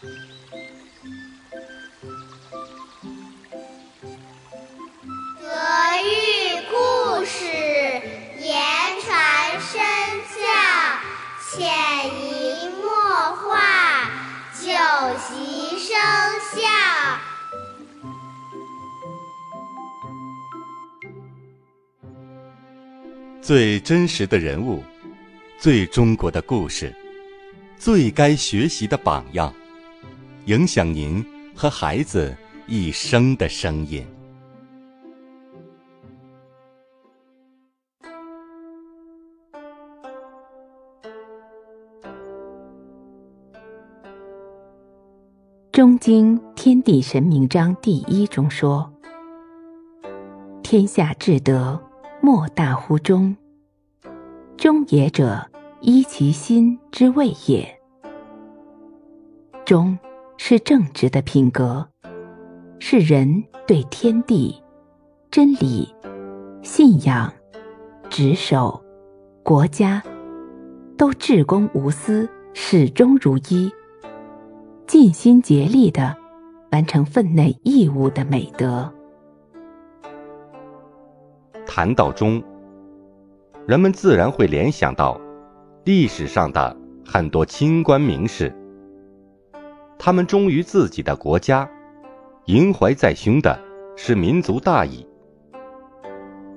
德育故事，言传身教，潜移默化，久习生效。最真实的人物，最中国的故事，最该学习的榜样，影响您和孩子一生的声音。《中经·天地神明章》第一中说：“天下至德，莫大乎中。中也者，依其心之谓也。中是正直的品格，是人对天地、真理、信仰、职守、国家都至公无私，始终如一。”尽心竭力的完成分内义务的美德。谈到忠，人们自然会联想到历史上的很多清官名士，他们忠于自己的国家，萦怀在胸的是民族大义。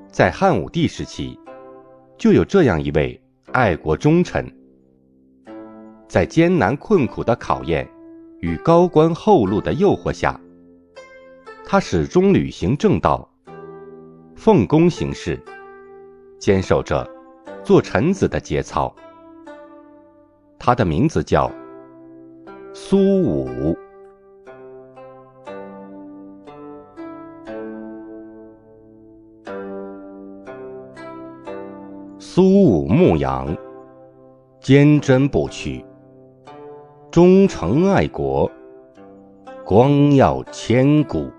在汉武帝时期，就有这样一位爱国忠臣，在艰难困苦的考验。与高官厚禄的诱惑下，他始终履行正道，奉公行事，坚守着做臣子的节操。他的名字叫苏武。苏武牧羊，坚贞不屈。忠诚爱国，光耀千古。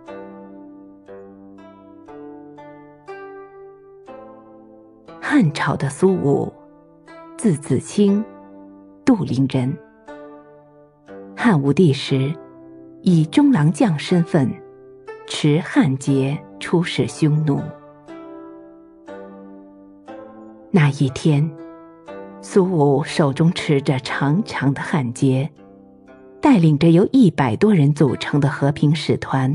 汉朝的苏武，字子清，杜陵人。汉武帝时，以中郎将身份持汉节出使匈奴。那一天，苏武手中持着长长的汉节。带领着由一百多人组成的和平使团，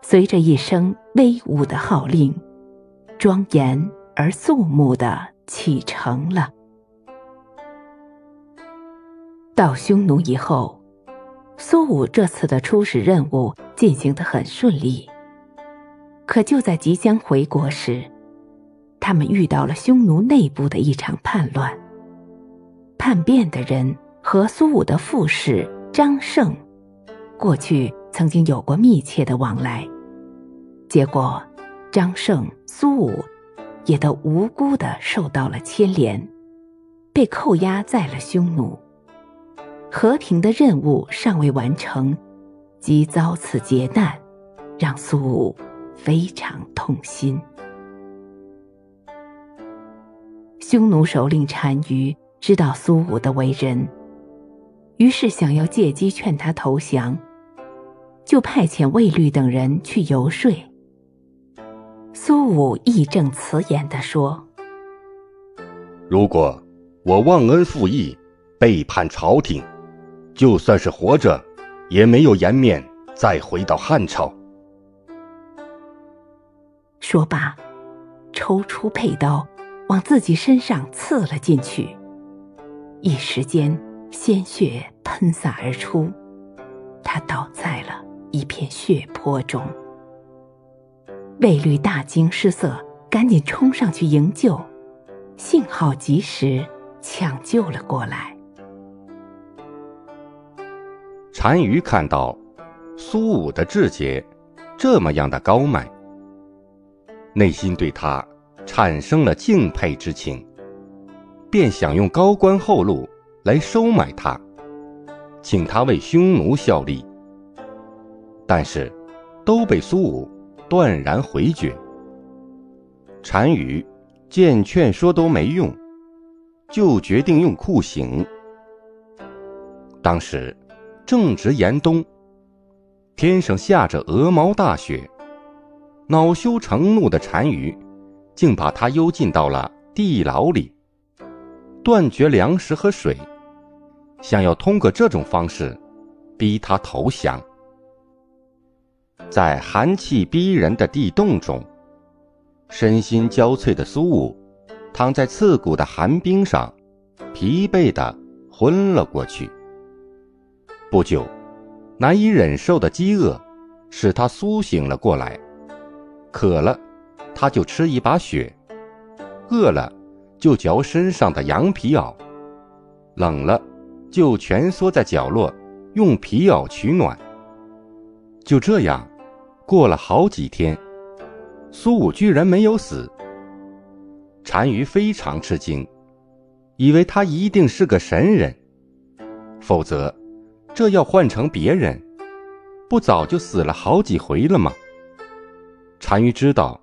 随着一声威武的号令，庄严而肃穆的启程了。到匈奴以后，苏武这次的出使任务进行得很顺利。可就在即将回国时，他们遇到了匈奴内部的一场叛乱。叛变的人和苏武的副使。张胜，过去曾经有过密切的往来，结果张胜、苏武也都无辜的受到了牵连，被扣押在了匈奴。和平的任务尚未完成，即遭此劫难，让苏武非常痛心。匈奴首领单于知道苏武的为人。于是想要借机劝他投降，就派遣卫律等人去游说。苏武义正辞严地说：“如果我忘恩负义，背叛朝廷，就算是活着，也没有颜面再回到汉朝。”说罢，抽出佩刀，往自己身上刺了进去，一时间。鲜血喷洒而出，他倒在了一片血泊中。卫律大惊失色，赶紧冲上去营救，幸好及时抢救了过来。单于看到苏武的志节这么样的高迈，内心对他产生了敬佩之情，便想用高官厚禄。来收买他，请他为匈奴效力，但是都被苏武断然回绝。单于见劝说都没用，就决定用酷刑。当时正值严冬，天上下着鹅毛大雪，恼羞成怒的单于，竟把他幽禁到了地牢里，断绝粮食和水，想要通过这种方式，逼他投降。在寒气逼人的地洞中，身心交瘁的苏武，躺在刺骨的寒冰上，疲惫的昏了过去。不久，难以忍受的饥饿使他苏醒了过来。渴了，他就吃一把雪；饿了，就嚼身上的羊皮袄；冷了，就蜷缩在角落，用皮袄取暖。就这样，过了好几天，苏武居然没有死。单于非常吃惊，以为他一定是个神人，否则。这要换成别人，不早就死了好几回了吗？单于知道，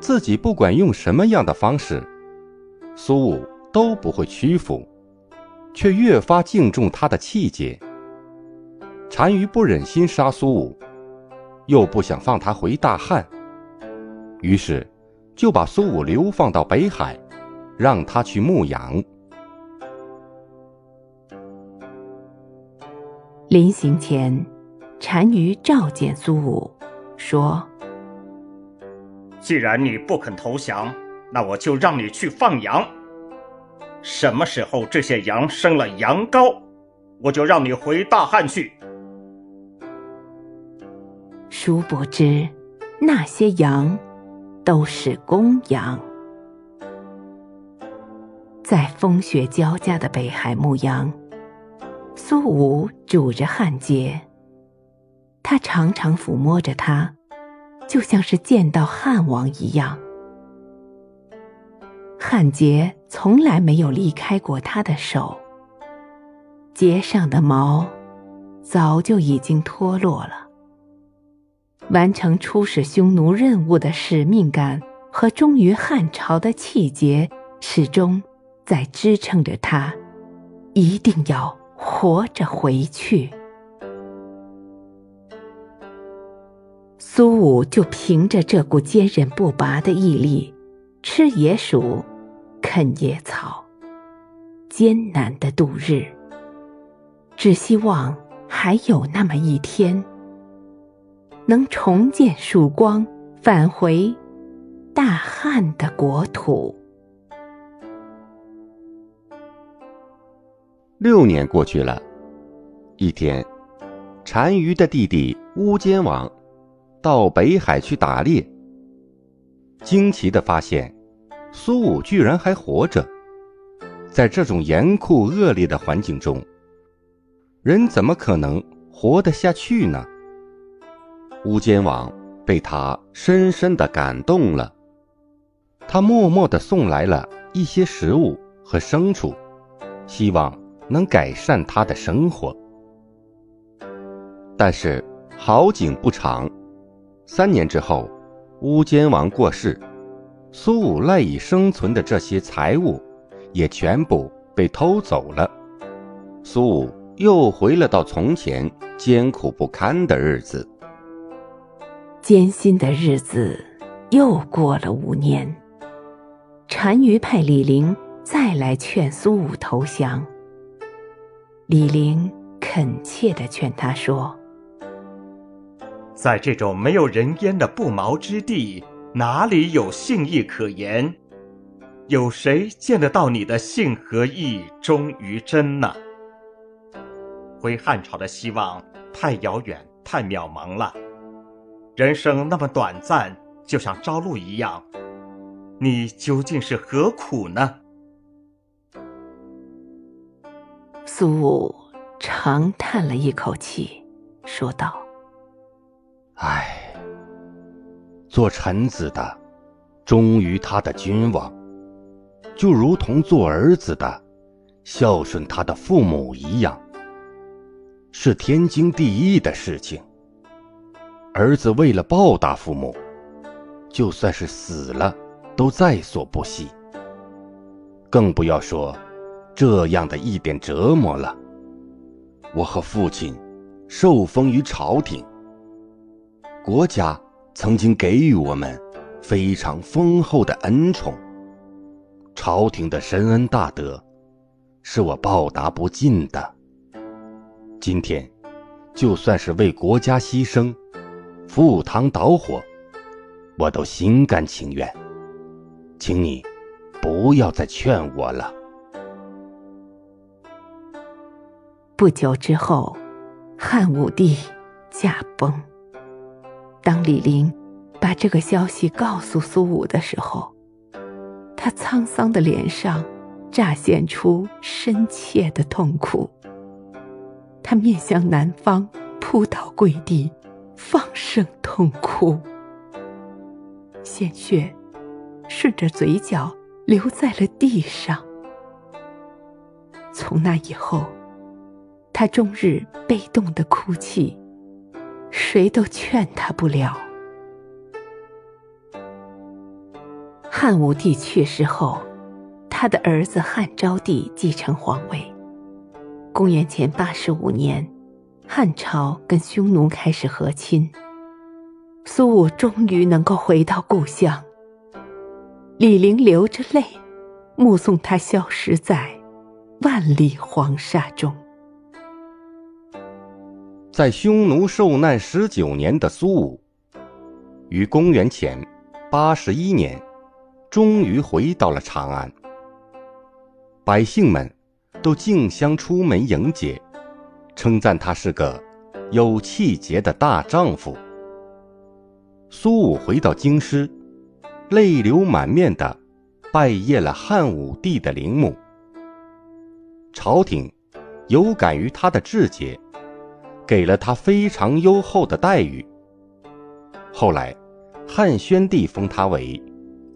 自己不管用什么样的方式，苏武都不会屈服，却越发敬重他的气节。单于不忍心杀苏武，又不想放他回大汉，于是就把苏武流放到北海，让他去牧羊。临行前，单于召见苏武，说：“既然你不肯投降，那我就让你去放羊。什么时候这些羊生了羊羔，我就让你回大汉去。”殊不知，那些羊都是公羊，在风雪交加的北海牧羊。苏武拄着汉杰，他常常抚摸着它，就像是见到汉王一样。汉杰从来没有离开过他的手，节上的毛早就已经脱落了。完成出使匈奴任务的使命感和忠于汉朝的气节，始终在支撑着他，一定要。活着回去，苏武就凭着这股坚韧不拔的毅力，吃野薯，啃野草，艰难的度日。只希望还有那么一天，能重见曙光，返回大汉的国土。六年过去了，一天，单于的弟弟乌坚王到北海去打猎，惊奇的发现苏武居然还活着。在这种严酷恶劣的环境中，人怎么可能活得下去呢？乌坚王被他深深的感动了，他默默的送来了一些食物和牲畜，希望。能改善他的生活，但是好景不长，三年之后，乌坚王过世，苏武赖以生存的这些财物也全部被偷走了，苏武又回了到从前艰苦不堪的日子。艰辛的日子又过了五年，单于派李陵再来劝苏武投降。李陵恳切的劝他说：“在这种没有人烟的不毛之地，哪里有信义可言？有谁见得到你的信和义忠于真呢？回汉朝的希望太遥远，太渺茫了。人生那么短暂，就像朝露一样，你究竟是何苦呢？”苏武长叹了一口气，说道：“唉，做臣子的，忠于他的君王，就如同做儿子的，孝顺他的父母一样，是天经地义的事情。儿子为了报答父母，就算是死了，都在所不惜。更不要说……”这样的一点折磨了，我和父亲受封于朝廷。国家曾经给予我们非常丰厚的恩宠，朝廷的深恩大德是我报答不尽的。今天，就算是为国家牺牲、赴汤蹈火，我都心甘情愿。请你不要再劝我了。不久之后，汉武帝驾崩。当李陵把这个消息告诉苏武的时候，他沧桑的脸上乍现出深切的痛苦。他面向南方，扑倒跪地，放声痛哭，鲜血顺着嘴角流在了地上。从那以后。他终日被动的哭泣，谁都劝他不了。汉武帝去世后，他的儿子汉昭帝继承皇位。公元前八十五年，汉朝跟匈奴开始和亲，苏武终于能够回到故乡。李陵流着泪，目送他消失在万里黄沙中。在匈奴受难十九年的苏武，于公元前八十一年，终于回到了长安。百姓们都竞相出门迎接，称赞他是个有气节的大丈夫。苏武回到京师，泪流满面的拜谒了汉武帝的陵墓。朝廷有感于他的志节。给了他非常优厚的待遇。后来，汉宣帝封他为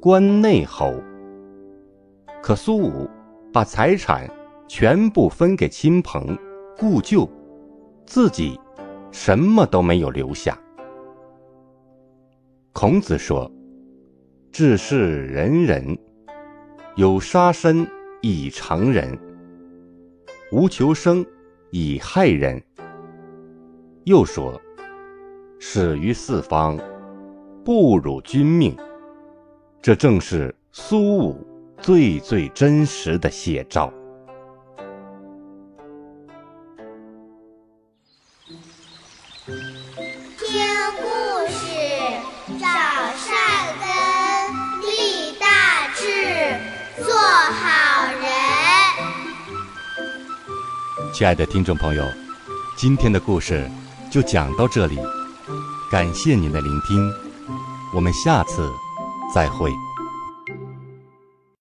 关内侯。可苏武把财产全部分给亲朋故旧，自己什么都没有留下。孔子说：“治世仁人，有杀身以成仁，无求生以害人。”又说：“始于四方，不辱君命。”这正是苏武最最真实的写照。听故事，长善根，立大志，做好人。亲爱的听众朋友，今天的故事。就讲到这里，感谢您的聆听，我们下次再会。